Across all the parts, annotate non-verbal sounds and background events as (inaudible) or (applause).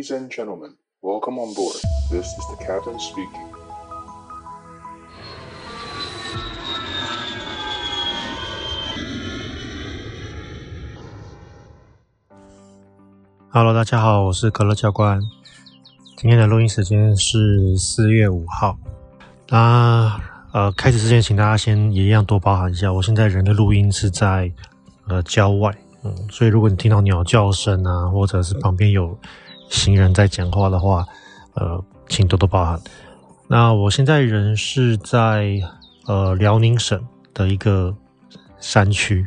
Ladies and gentlemen, welcome on board. This is the captain speaking. Hello，大家好，我是可乐教官。今天的录音时间是四月五号。那呃，开始之前，请大家先也一样多包涵一下，我现在人的录音是在呃郊外，嗯，所以如果你听到鸟叫声啊，或者是旁边有行人在讲话的话，呃，请多多包涵。那我现在人是在呃辽宁省的一个山区，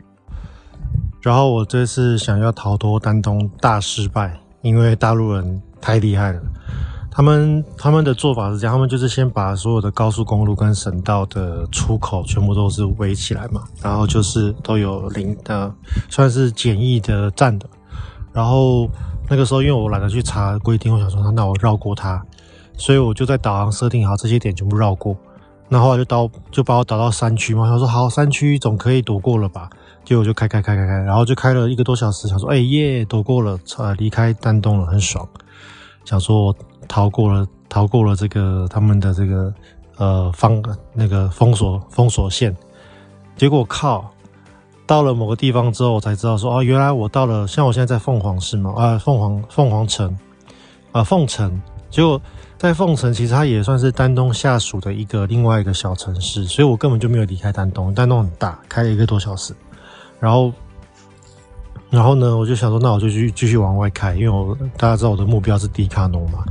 然后我这次想要逃脱丹东大失败，因为大陆人太厉害了。他们他们的做法是这样，他们就是先把所有的高速公路跟省道的出口全部都是围起来嘛，然后就是都有零的，算是简易的站的。然后那个时候因为我懒得去查规定，我想说那我绕过它，所以我就在导航设定好这些点全部绕过。那后来就导就把我导到山区嘛，他说好，山区总可以躲过了吧？结果就开开开开开，然后就开了一个多小时，想说哎耶，躲过了，呃，离开丹东了，很爽。想说我逃过了，逃过了这个他们的这个呃方那个封锁封锁线，结果靠，到了某个地方之后，我才知道说哦，原来我到了，像我现在在凤凰市嘛，啊凤凰凤凰城，啊凤城，结果在凤城其实它也算是丹东下属的一个另外一个小城市，所以我根本就没有离开丹东，丹东很大，开了一个多小时，然后。然后呢，我就想说，那我就去继续往外开，因为我大家知道我的目标是迪卡侬嘛，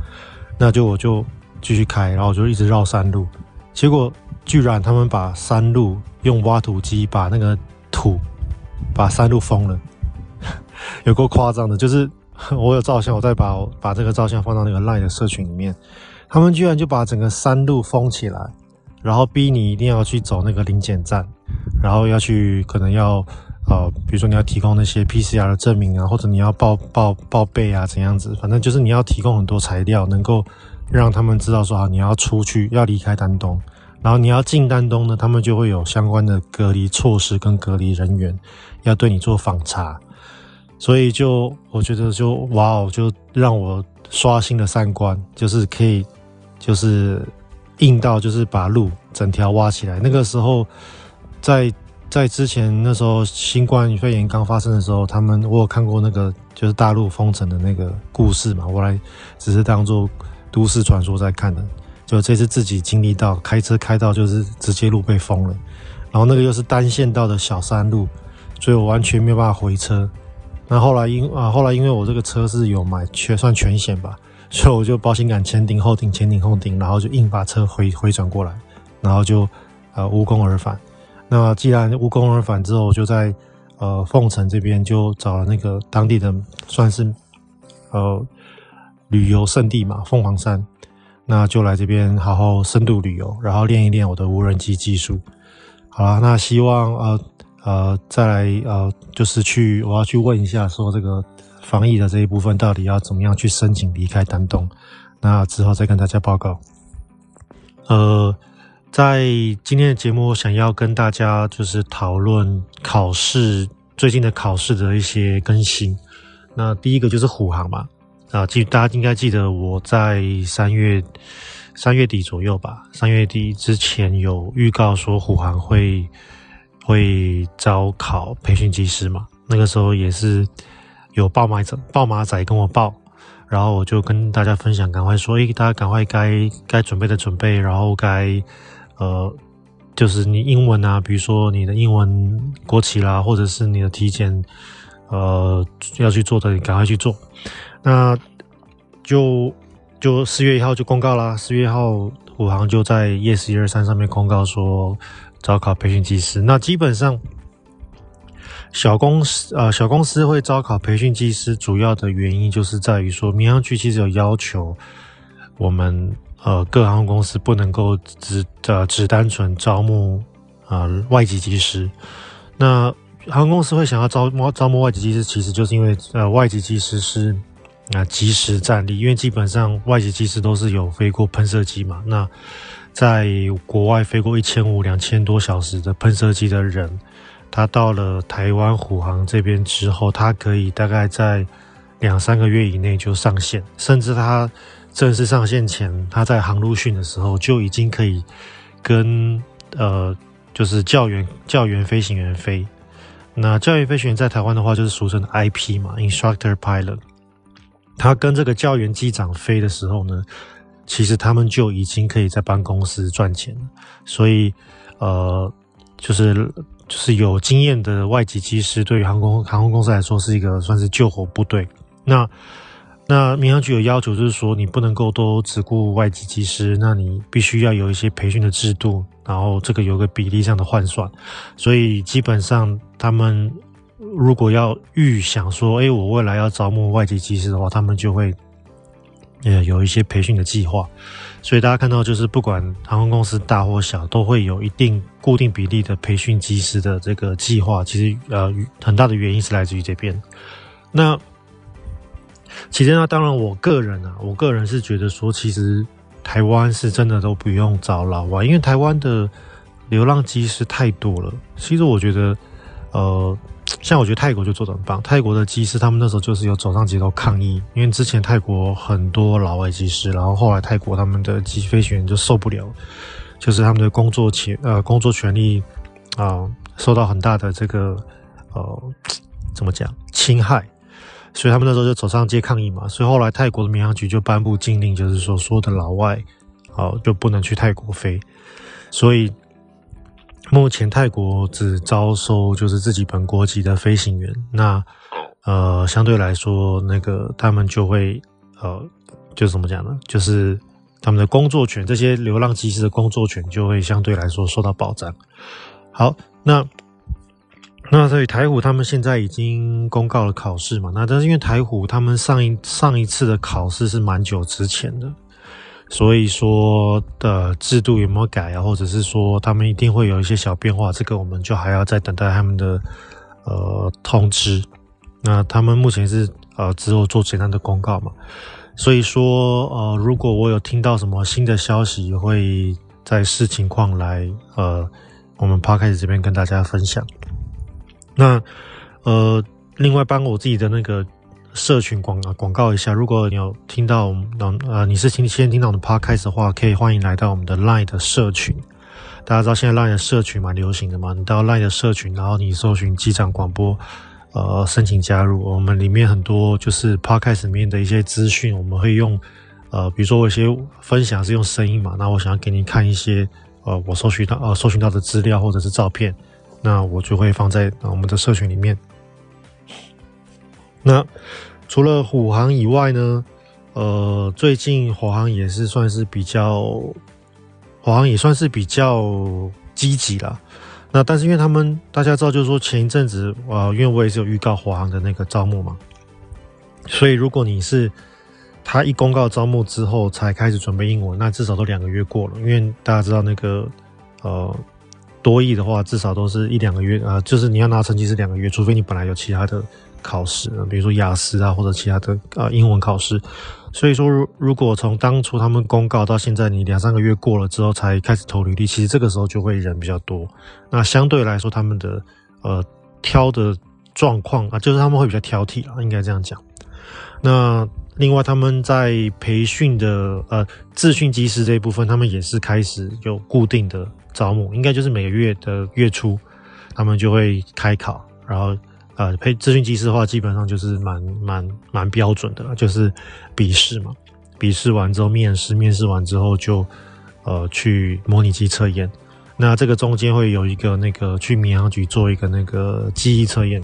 那就我就继续开，然后我就一直绕山路，结果居然他们把山路用挖土机把那个土把山路封了，(laughs) 有够夸张的，就是 (laughs) 我有照相，我再把把这个照相放到那个 LINE 的社群里面，他们居然就把整个山路封起来，然后逼你一定要去走那个临检站，然后要去可能要。呃，比如说你要提供那些 PCR 的证明啊，或者你要报报报备啊，怎样子？反正就是你要提供很多材料，能够让他们知道说，啊，你要出去，要离开丹东，然后你要进丹东呢，他们就会有相关的隔离措施跟隔离人员要对你做访查。所以就我觉得就哇哦，就让我刷新了三观，就是可以就是硬到就是把路整条挖起来。那个时候在。在之前那时候，新冠肺炎刚发生的时候，他们我有看过那个就是大陆封城的那个故事嘛，我来只是当做都市传说在看的。就这次自己经历到开车开到就是直接路被封了，然后那个又是单线道的小山路，所以我完全没有办法回车。那后来因啊后来因为我这个车是有买全算全险吧，所以我就保险杆前顶后顶前顶后顶，然后就硬把车回回转过来，然后就呃无功而返。那既然无功而返之后，我就在呃凤城这边就找了那个当地的算是呃旅游胜地嘛，凤凰山，那就来这边好好深度旅游，然后练一练我的无人机技术。好了，那希望呃呃再来呃就是去我要去问一下，说这个防疫的这一部分到底要怎么样去申请离开丹东，那之后再跟大家报告。呃。在今天的节目，想要跟大家就是讨论考试最近的考试的一些更新。那第一个就是虎航嘛，啊，记大家应该记得我在三月三月底左右吧，三月底之前有预告说虎航会会招考培训机师嘛。那个时候也是有报马仔报马仔跟我报，然后我就跟大家分享，赶快说，诶，大家赶快该该准备的准备，然后该。呃，就是你英文啊，比如说你的英文国旗啦，或者是你的体检，呃，要去做的，你赶快去做。那就就四月一号就公告啦，四月一号虎航就在 yes123 上面公告说招考培训技师。那基本上小公司呃小公司会招考培训技师，主要的原因就是在于说民航局其实有要求我们。呃，各航空公司不能够只呃只单纯招募啊、呃、外籍技师。那航空公司会想要招募招募外籍技师，其实就是因为呃外籍技师是那、即时战力，因为基本上外籍机师都是有飞过喷射机嘛。那在国外飞过一千五两千多小时的喷射机的人，他到了台湾虎航这边之后，他可以大概在两三个月以内就上线，甚至他正式上线前，他在航路训的时候就已经可以跟呃，就是教员教员飞行员飞。那教员飞行员在台湾的话，就是俗称的 IP 嘛，Instructor Pilot。他跟这个教员机长飞的时候呢，其实他们就已经可以在帮公司赚钱了。所以，呃，就是就是有经验的外籍机师，对于航空航空公司来说，是一个算是救火部队。那那民航局有要求，就是说你不能够都只顾外籍机师，那你必须要有一些培训的制度，然后这个有个比例上的换算。所以基本上他们如果要预想说，哎，我未来要招募外籍机师的话，他们就会呃有一些培训的计划。所以大家看到，就是不管航空公司大或小，都会有一定固定比例的培训机师的这个计划。其实呃很大的原因是来自于这边。那其实呢，当然，我个人啊，我个人是觉得说，其实台湾是真的都不用找老外，因为台湾的流浪机师太多了。其实我觉得，呃，像我觉得泰国就做得很棒，泰国的机师他们那时候就是有走上街头抗议，因为之前泰国很多老外机师，然后后来泰国他们的机飞行员就受不了，就是他们的工作权呃工作权利啊、受到很大的这个呃怎么讲侵害。所以他们那时候就走上街抗议嘛，所以后来泰国的民航局就颁布禁令，就是说所有的老外，哦，就不能去泰国飞。所以目前泰国只招收就是自己本国籍的飞行员。那呃，相对来说，那个他们就会呃，就怎么讲呢？就是他们的工作权，这些流浪机师的工作权就会相对来说受到保障。好，那。那所以台虎他们现在已经公告了考试嘛？那但是因为台虎他们上一上一次的考试是蛮久之前的，所以说的制度有没有改啊？或者是说他们一定会有一些小变化？这个我们就还要再等待他们的呃通知。那他们目前是呃只有做简单的公告嘛？所以说呃如果我有听到什么新的消息，会再视情况来呃我们 Podcast 这边跟大家分享。那，呃，另外帮我自己的那个社群广广告一下，如果你有听到我们，呃，你是听先听到我们的 podcast 的话，可以欢迎来到我们的 Line 的社群。大家知道现在 Line 的社群蛮流行的嘛？你到 Line 的社群，然后你搜寻机长广播，呃，申请加入。我们里面很多就是 podcast 里面的一些资讯，我们会用，呃，比如说我有些分享是用声音嘛，那我想要给你看一些，呃，我搜寻到呃搜寻到的资料或者是照片。那我就会放在我们的社群里面。那除了虎航以外呢，呃，最近华航也是算是比较，华航也算是比较积极啦。那但是因为他们大家知道，就是说前一阵子，呃，因为我也是有预告华航的那个招募嘛，所以如果你是他一公告招募之后才开始准备英文，那至少都两个月过了。因为大家知道那个，呃。多益的话，至少都是一两个月啊、呃，就是你要拿成绩是两个月，除非你本来有其他的考试，比如说雅思啊或者其他的啊、呃、英文考试。所以说，如如果从当初他们公告到现在，你两三个月过了之后才开始投履历，其实这个时候就会人比较多。那相对来说，他们的呃挑的状况啊，就是他们会比较挑剔啊，应该这样讲。那另外，他们在培训的呃自训机师这一部分，他们也是开始有固定的。招募应该就是每个月的月初，他们就会开考，然后呃，培自训机师的话，基本上就是蛮蛮蛮标准的，就是笔试嘛，笔试完之后面试，面试完之后就呃去模拟机测验。那这个中间会有一个那个去民航局做一个那个记忆测验。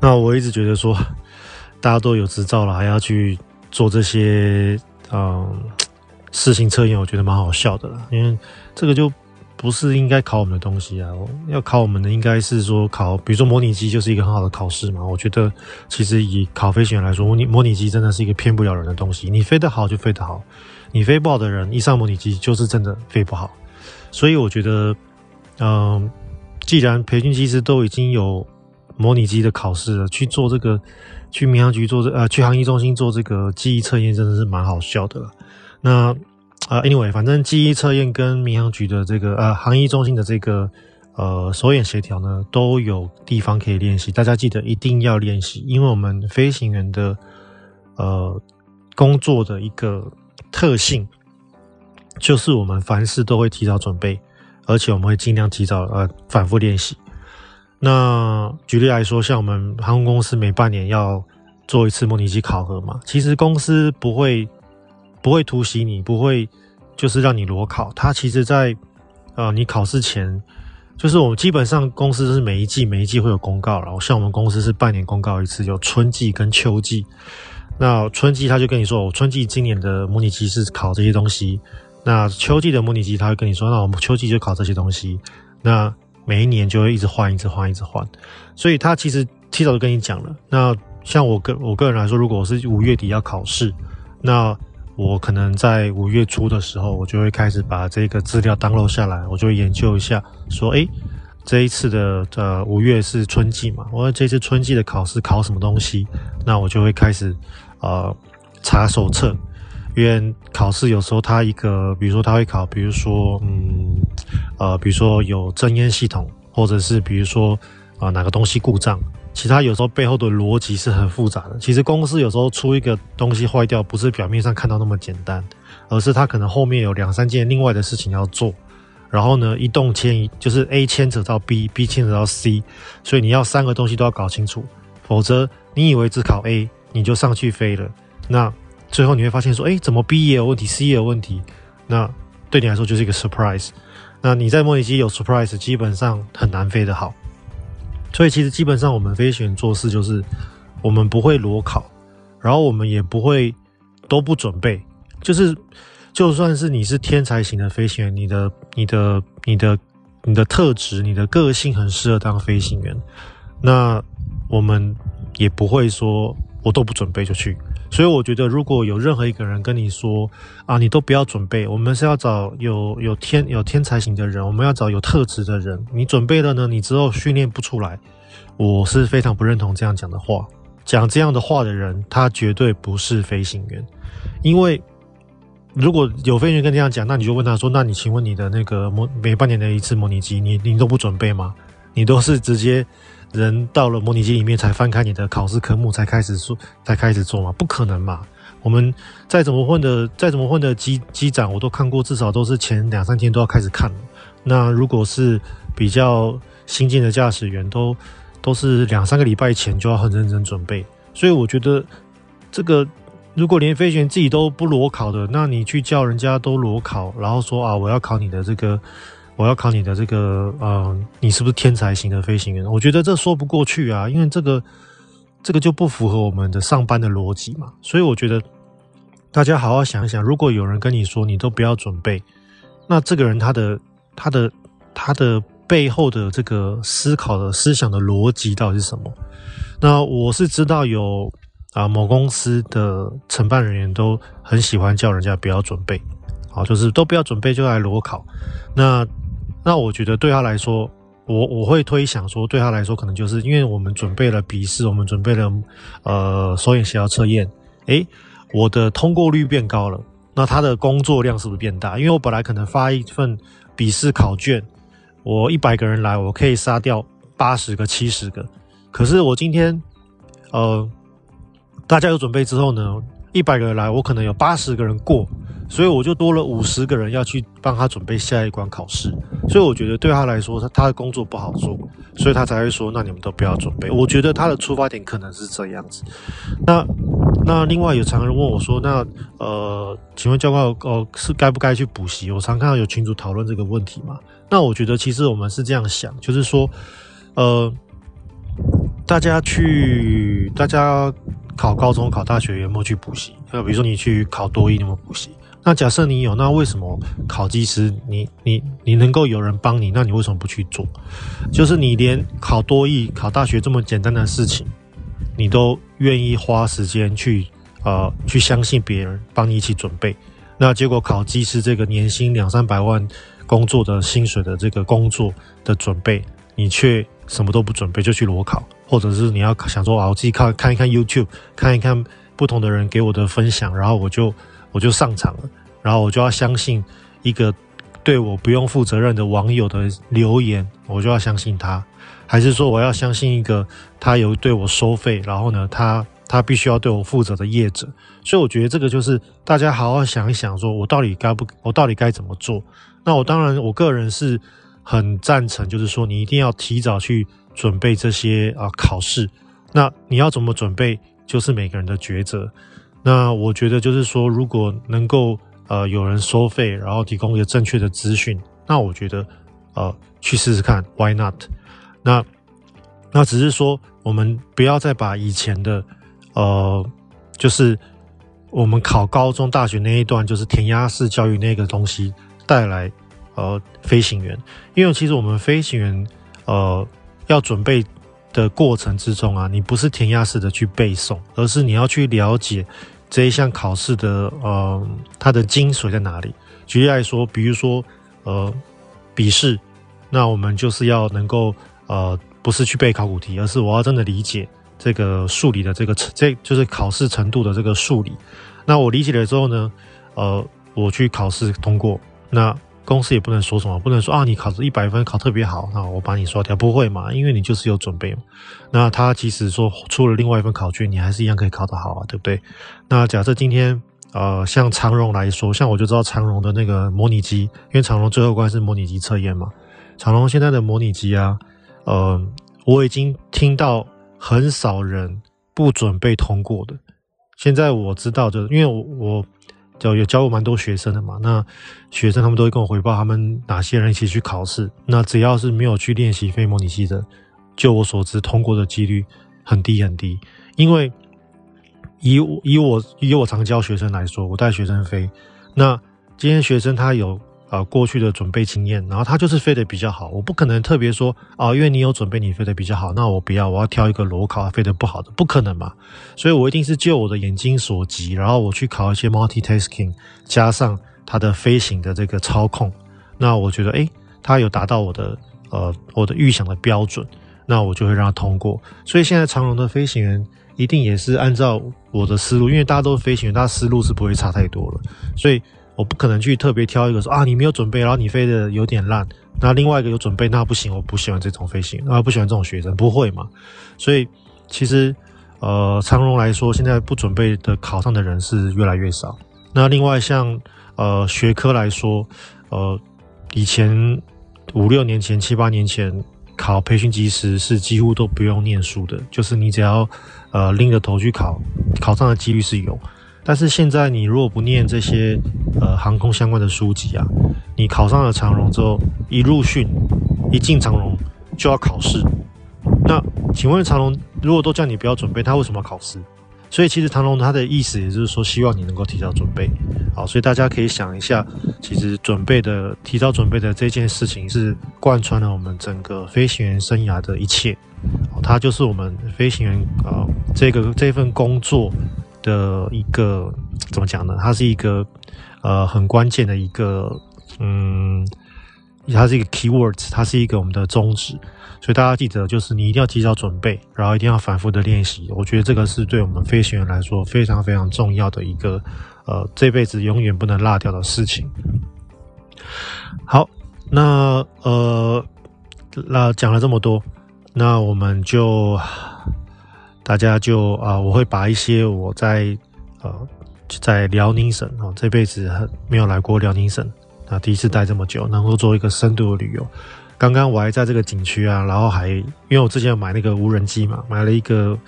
那我一直觉得说，大家都有执照了，还要去做这些，嗯。试行测验，我觉得蛮好笑的啦，因为这个就不是应该考我们的东西啊。要考我们的应该是说考，比如说模拟机就是一个很好的考试嘛。我觉得其实以考飞行员来说，模拟模拟机真的是一个骗不了人的东西。你飞得好就飞得好，你飞不好的人一上模拟机就是真的飞不好。所以我觉得，嗯、既然培训机师都已经有模拟机的考试了，去做这个，去民航局做这呃，去航医中心做这个记忆测验，真的是蛮好笑的了。那啊，anyway，反正记忆测验跟民航局的这个呃航医中心的这个呃手眼协调呢，都有地方可以练习。大家记得一定要练习，因为我们飞行员的呃工作的一个特性，就是我们凡事都会提早准备，而且我们会尽量提早呃反复练习。那举例来说，像我们航空公司每半年要做一次模拟机考核嘛，其实公司不会不会突袭你，不会就是让你裸考。它其实在呃你考试前，就是我们基本上公司是每一季每一季会有公告，然后像我们公司是半年公告一次，有春季跟秋季。那春季他就跟你说，我春季今年的模拟机是考这些东西，那秋季的模拟机他会跟你说，那我们秋季就考这些东西。那每一年就会一直换，一直换，一直换，所以他其实提早就跟你讲了。那像我个我个人来说，如果我是五月底要考试，那我可能在五月初的时候，我就会开始把这个资料 download 下来，我就会研究一下，说，诶，这一次的呃五月是春季嘛，我这次春季的考试考什么东西，那我就会开始呃查手册。因为考试有时候它一个，比如说它会考，比如说，嗯，呃，比如说有增烟系统，或者是比如说啊、哪个东西故障，其他有时候背后的逻辑是很复杂的。其实公司有时候出一个东西坏掉，不是表面上看到那么简单，而是它可能后面有两三件另外的事情要做，然后呢，一动牵一，就是 A 牵扯到 B，B 牵扯到 C，所以你要三个东西都要搞清楚，否则你以为只考 A 你就上去飞了，那。最后你会发现说，哎，怎么 B 也有问题，C 也有问题？那对你来说就是一个 surprise。那你在模拟机有 surprise，基本上很难飞得好。所以其实基本上我们飞行员做事就是，我们不会裸考，然后我们也不会都不准备。就是就算是你是天才型的飞行员，你的、你的、你的、你的特质、你的个性很适合当飞行员，那我们也不会说我都不准备就去。所以我觉得，如果有任何一个人跟你说啊，你都不要准备，我们是要找有有天有天才型的人，我们要找有特质的人。你准备了呢，你之后训练不出来，我是非常不认同这样讲的话。讲这样的话的人，他绝对不是飞行员。因为如果有飞行员跟你这样讲，那你就问他说：“那你请问你的那个模每半年的一次模拟机，你你都不准备吗？你都是直接？”人到了模拟机里面才翻开你的考试科目才开始做，才开始做嘛？不可能嘛！我们再怎么混的，再怎么混的机机长，我都看过，至少都是前两三天都要开始看。那如果是比较新进的驾驶员，都都是两三个礼拜前就要很认真准备。所以我觉得，这个如果连飞行员自己都不裸考的，那你去叫人家都裸考，然后说啊，我要考你的这个。我要考你的这个，呃，你是不是天才型的飞行员？我觉得这说不过去啊，因为这个这个就不符合我们的上班的逻辑嘛。所以我觉得大家好好想一想，如果有人跟你说你都不要准备，那这个人他的他的他的背后的这个思考的思想的逻辑到底是什么？那我是知道有啊某公司的承办人员都很喜欢叫人家不要准备，好，就是都不要准备就来裸考，那。那我觉得对他来说，我我会推想说，对他来说可能就是因为我们准备了笔试，我们准备了呃手眼协调测验，诶，我的通过率变高了，那他的工作量是不是变大？因为我本来可能发一份笔试考卷，我一百个人来，我可以杀掉八十个、七十个，可是我今天呃大家有准备之后呢，一百个人来，我可能有八十个人过。所以我就多了五十个人要去帮他准备下一关考试，所以我觉得对他来说，他他的工作不好做，所以他才会说，那你们都不要准备。我觉得他的出发点可能是这样子。那那另外有常人问我说，那呃，请问教官，呃，是该不该去补习？我常看到有群主讨论这个问题嘛。那我觉得其实我们是这样想，就是说，呃，大家去大家考高中考大学有没有去补习？呃，比如说你去考多益，有没有补习？那假设你有，那为什么考机师你你你能够有人帮你？那你为什么不去做？就是你连考多艺、考大学这么简单的事情，你都愿意花时间去呃去相信别人帮你一起准备。那结果考机师这个年薪两三百万工作的薪水的这个工作的准备，你却什么都不准备就去裸考，或者是你要想说啊，我自己看看一看 YouTube，看一看不同的人给我的分享，然后我就我就上场了。然后我就要相信一个对我不用负责任的网友的留言，我就要相信他，还是说我要相信一个他有对我收费，然后呢，他他必须要对我负责的业者？所以我觉得这个就是大家好好想一想，说我到底该不，我到底该怎么做？那我当然，我个人是很赞成，就是说你一定要提早去准备这些啊考试。那你要怎么准备，就是每个人的抉择。那我觉得就是说，如果能够呃有人收费，然后提供一个正确的资讯，那我觉得呃去试试看，Why not？那那只是说，我们不要再把以前的呃，就是我们考高中、大学那一段，就是填鸭式教育那个东西带来呃飞行员，因为其实我们飞行员呃要准备。的过程之中啊，你不是填鸭式的去背诵，而是你要去了解这一项考试的呃它的精髓在哪里。举例来说，比如说呃笔试，那我们就是要能够呃不是去背考古题，而是我要真的理解这个数理的这个这就是考试程度的这个数理。那我理解了之后呢，呃我去考试通过那。公司也不能说什么，不能说啊，你考一百分考特别好，那我把你刷掉，不会嘛？因为你就是有准备嘛。那他即使说出了另外一份考卷，你还是一样可以考得好啊，对不对？那假设今天呃，像长荣来说，像我就知道长荣的那个模拟机，因为长荣最后关是模拟机测验嘛。长荣现在的模拟机啊，呃，我已经听到很少人不准备通过的。现在我知道，就是因为我我。教有教过蛮多学生的嘛，那学生他们都会跟我回报，他们哪些人一起去考试。那只要是没有去练习飞模拟器的，就我所知，通过的几率很低很低。因为以我以我以我常教学生来说，我带学生飞，那今天学生他有。呃，过去的准备经验，然后他就是飞得比较好。我不可能特别说啊，因为你有准备，你飞得比较好，那我不要，我要挑一个裸考飞得不好的，不可能嘛。所以我一定是就我的眼睛所及，然后我去考一些 multitasking，加上他的飞行的这个操控。那我觉得，诶，他有达到我的呃我的预想的标准，那我就会让他通过。所以现在长龙的飞行员一定也是按照我的思路，因为大家都是飞行员，大家思路是不会差太多了，所以。我不可能去特别挑一个说啊，你没有准备，然后你飞的有点烂。那另外一个有准备，那不行，我不喜欢这种飞行，啊，不喜欢这种学生，不会嘛？所以其实，呃，长荣来说，现在不准备的考上的人是越来越少。那另外像呃学科来说，呃，以前五六年前、七八年前考培训机师是几乎都不用念书的，就是你只要呃拎着头去考，考上的几率是有。但是现在，你如果不念这些呃航空相关的书籍啊，你考上了长荣之后，一入训，一进长荣就要考试。那请问长荣如果都叫你不要准备，他为什么要考试？所以其实长荣他的意思也就是说，希望你能够提早准备。好，所以大家可以想一下，其实准备的提早准备的这件事情是贯穿了我们整个飞行员生涯的一切。它就是我们飞行员啊、这个这份工作。的一个怎么讲呢？它是一个呃很关键的一个嗯，它是一个 keywords，它是一个我们的宗旨，所以大家记得，就是你一定要提早准备，然后一定要反复的练习。我觉得这个是对我们飞行员来说非常非常重要的一个呃这辈子永远不能落掉的事情。好，那呃那讲了这么多，那我们就。大家就啊、我会把一些我在呃在辽宁省哦，这辈子很没有来过辽宁省啊，第一次待这么久，能够做一个深度的旅游。刚刚我还在这个景区啊，然后还因为我之前有买那个无人机嘛，买了一个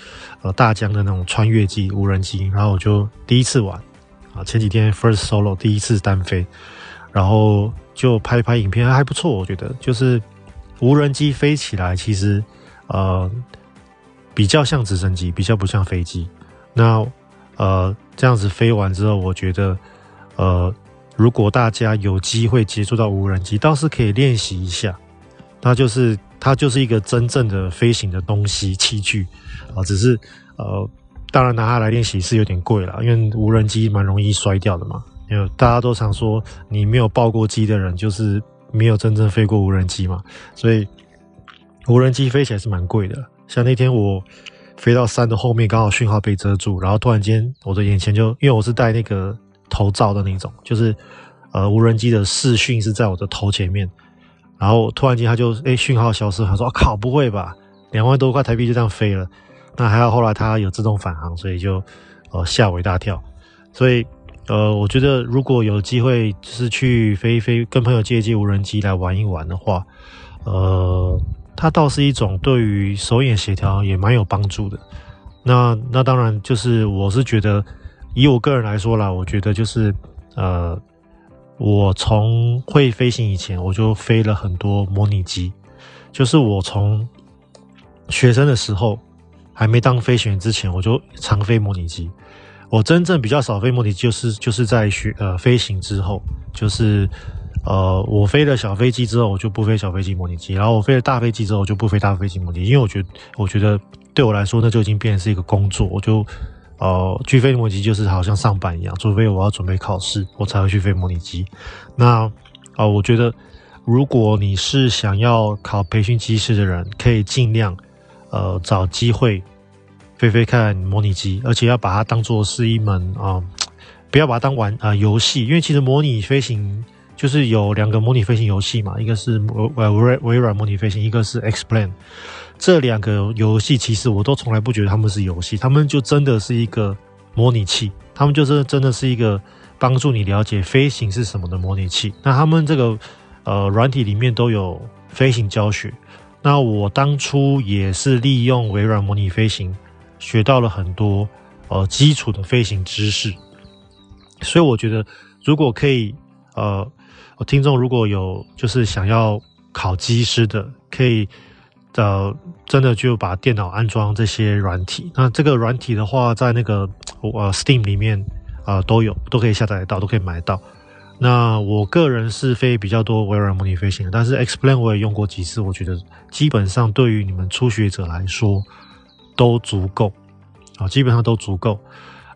呃大疆的那种穿越机无人机，然后我就第一次玩啊，前几天 first solo 第一次单飞，然后就拍拍影片还不错，我觉得就是无人机飞起来其实呃。比较像直升机，比较不像飞机。那呃，这样子飞完之后，我觉得呃，如果大家有机会接触到无人机，倒是可以练习一下。那就是它就是一个真正的飞行的东西器具啊，只是呃，当然拿它来练习是有点贵了，因为无人机蛮容易摔掉的嘛。因为大家都常说，你没有爆过机的人，就是没有真正飞过无人机嘛。所以无人机飞起来是蛮贵的。像那天我飞到山的后面，刚好讯号被遮住，然后突然间我的眼前就，因为我是戴那个头罩的那种，就是呃无人机的视讯是在我的头前面，然后突然间它就诶讯号消失，他说啊靠不会吧，两万多块台币就这样飞了，那还好后来它有自动返航，所以就呃吓我一大跳，所以呃我觉得如果有机会就是去飞一飞，跟朋友借一借无人机来玩一玩的话，呃它倒是一种对于手眼协调也蛮有帮助的。那那当然就是我是觉得。以我个人来说啦，我觉得就是，呃，我从会飞行以前，我就飞了很多模拟机。就是我从学生的时候，还没当飞行员之前，我就常飞模拟机。我真正比较少飞模拟机，就是就是在学呃飞行之后，就是呃我飞了小飞机之后，我就不飞小飞机模拟机。然后我飞了大飞机之后，我就不飞大飞机模拟机，因为我觉得我觉得对我来说，那就已经变成是一个工作，我就。呃，去飞模拟机就是好像上班一样，除非我要准备考试，我才会去飞模拟机。那啊、我觉得如果你是想要考培训机师的人，可以尽量呃找机会飞飞看模拟机，而且要把它当做是一门啊、不要把它当玩啊游戏，因为其实模拟飞行就是有两个模拟飞行游戏嘛，一个是微微微软模拟飞行，一个是 X-Plane。这两个游戏其实我都从来不觉得他们是游戏，他们就真的是一个模拟器，他们就是真的是一个帮助你了解飞行是什么的模拟器。那他们这个呃软体里面都有飞行教学。那我当初也是利用微软模拟飞行学到了很多呃基础的飞行知识。所以我觉得如果可以呃，我听众如果有就是想要考机师的，可以。呃，真的就把电脑安装这些软体。那这个软体的话，在那个呃 Steam 里面啊、都有，都可以下载到，都可以买到。那我个人是飞比较多微软模拟飞行的，但是 X Plan 我也用过几次，我觉得基本上对于你们初学者来说都足够啊，基本上都足够。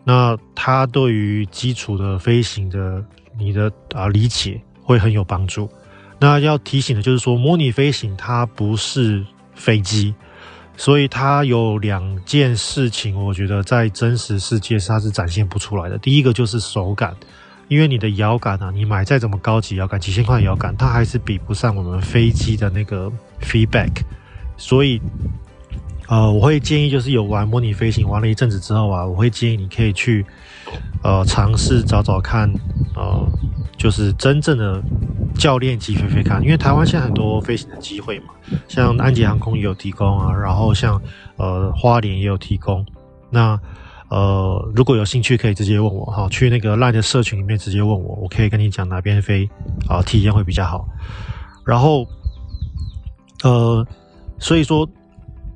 那它对于基础的飞行的你的啊理解会很有帮助。那要提醒的就是说，模拟飞行它不是。飞机，所以它有两件事情，我觉得在真实世界它是展现不出来的。第一个就是手感，因为你的摇杆啊，你买再怎么高级摇杆，几千块摇杆，它还是比不上我们飞机的那个 feedback。所以，呃，我会建议就是有玩模拟飞行玩了一阵子之后啊，我会建议你可以去呃尝试找找看，呃，就是真正的。教练机飞飞看，因为台湾现在很多飞行的机会嘛，像安捷航空也有提供啊，然后像呃花莲也有提供。那呃如果有兴趣，可以直接问我哈，去那个 LINE 的社群里面直接问我，我可以跟你讲哪边飞啊，体验会比较好。然后呃，所以说。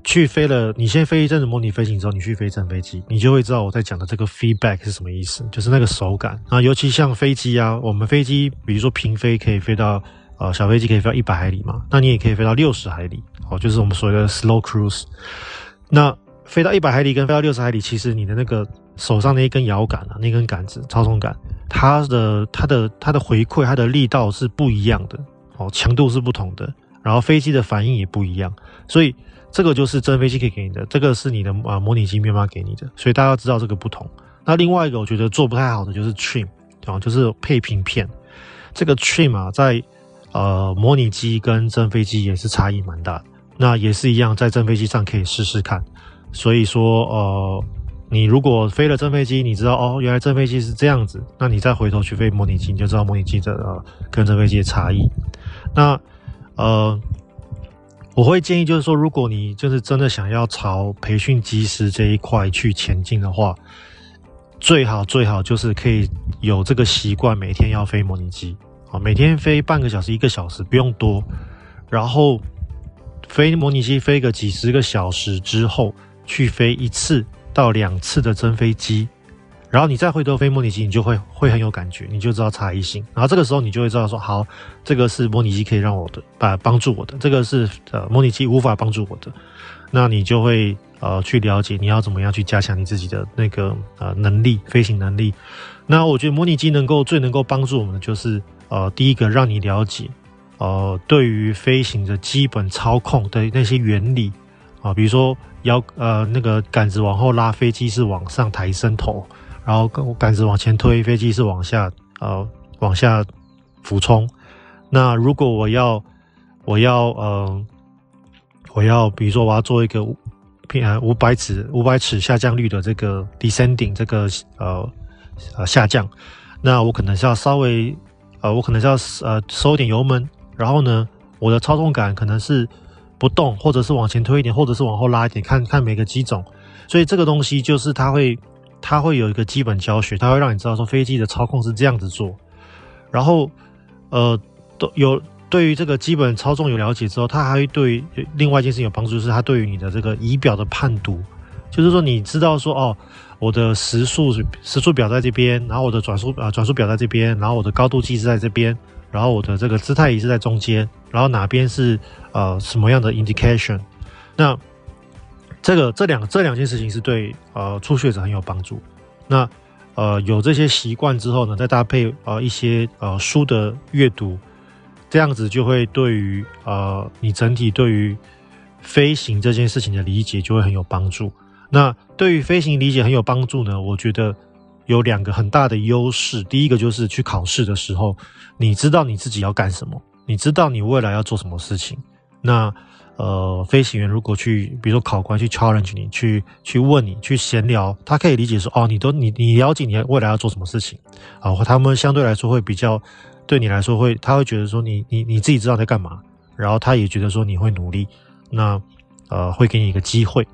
去飞了，你先飞一阵子模拟飞行之后，你去飞真飞机，你就会知道我在讲的这个 feedback 是什么意思，就是那个手感啊。尤其像飞机啊，我们飞机比如说平飞可以飞到呃小飞机可以飞到一百海里嘛，那你也可以飞到六十海里，哦，就是我们所谓的 slow cruise。那飞到一百海里跟飞到六十海里，其实你的那个手上那一根摇杆啊，那根杆子操纵杆，它的它的它的回馈，它的力道是不一样的，哦，强度是不同的，然后飞机的反应也不一样，所以。这个就是真飞机可以给你的，这个是你的啊模拟机没办法给你的，所以大家要知道这个不同。那另外一个我觉得做不太好的就是 trim 啊，就是配平片。这个 trim 啊，在呃模拟机跟真飞机也是差异蛮大的。那也是一样，在真飞机上可以试试看。所以说呃，你如果飞了真飞机，你知道哦，原来真飞机是这样子，那你再回头去飞模拟机，你就知道模拟机的呃跟真飞机的差异。那呃。我会建议，就是说，如果你就是真的想要朝培训机师这一块去前进的话，最好最好就是可以有这个习惯，每天要飞模拟机啊，每天飞半个小时、一个小时，不用多。然后飞模拟机飞个几十个小时之后，去飞一次到两次的真飞机。然后你再回头飞模拟机，你就会会很有感觉，你就知道差异性。然后这个时候你就会知道说，好，这个是模拟机可以让我的，把帮助我的，这个是呃模拟机无法帮助我的。那你就会呃去了解你要怎么样去加强你自己的那个呃能力，飞行能力。那我觉得模拟机能够最能够帮助我们的就是呃第一个让你了解呃对于飞行的基本操控的那些原理啊、比如说摇呃那个杆子往后拉，飞机是往上抬升头。然后杆子往前推，飞机是往下呃往下俯冲。那如果我要我要呃我要比如说我要做一个偏五百尺五百尺下降率的这个 descending 这个呃呃下降，那我可能是要稍微呃我可能是要呃收一点油门，然后呢我的操纵杆可能是不动，或者是往前推一点，或者是往后拉一点，看看每个机种。所以这个东西就是它会，它会有一个基本教学，它会让你知道说飞机的操控是这样子做。然后，呃，都有对于这个基本操纵有了解之后，它还会对另外一件事情有帮助，就是它对于你的这个仪表的判读，就是说你知道说哦，我的时速时速表在这边，然后我的转速啊转速表在这边，然后我的高度计是在这边，然后我的这个姿态仪是在中间，然后哪边是呃什么样的 indication，那。这个这两这两件事情是对呃初学者很有帮助。那呃有这些习惯之后呢，再搭配呃一些呃书的阅读，这样子就会对于呃你整体对于飞行这件事情的理解就会很有帮助。那对于飞行理解很有帮助呢，我觉得有两个很大的优势。第一个就是去考试的时候，你知道你自己要干什么，你知道你未来要做什么事情。那呃，飞行员如果去，比如说考官去 challenge 你，去去问你，去闲聊，他可以理解说，哦，你都你你了解你未来要做什么事情啊，他们相对来说会比较对你来说会，他会觉得说你你你自己知道在干嘛，然后他也觉得说你会努力，那呃会给你一个机会。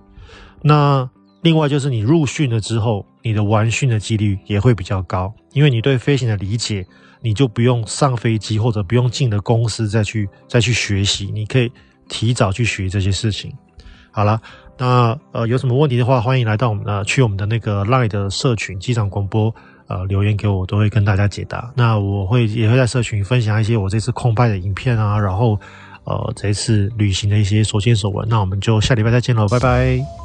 那另外就是你入训了之后，你的完训的几率也会比较高，因为你对飞行的理解，你就不用上飞机或者不用进的公司再去再去学习，你可以。提早去学这些事情，好了，那呃有什么问题的话，欢迎来到我们呃去我们的那个 Line 的社群机场广播呃留言给我，我都会跟大家解答。那我会也会在社群分享一些我这次空拍的影片啊，然后呃这次旅行的一些所见所闻。那我们就下礼拜再见喽，拜拜。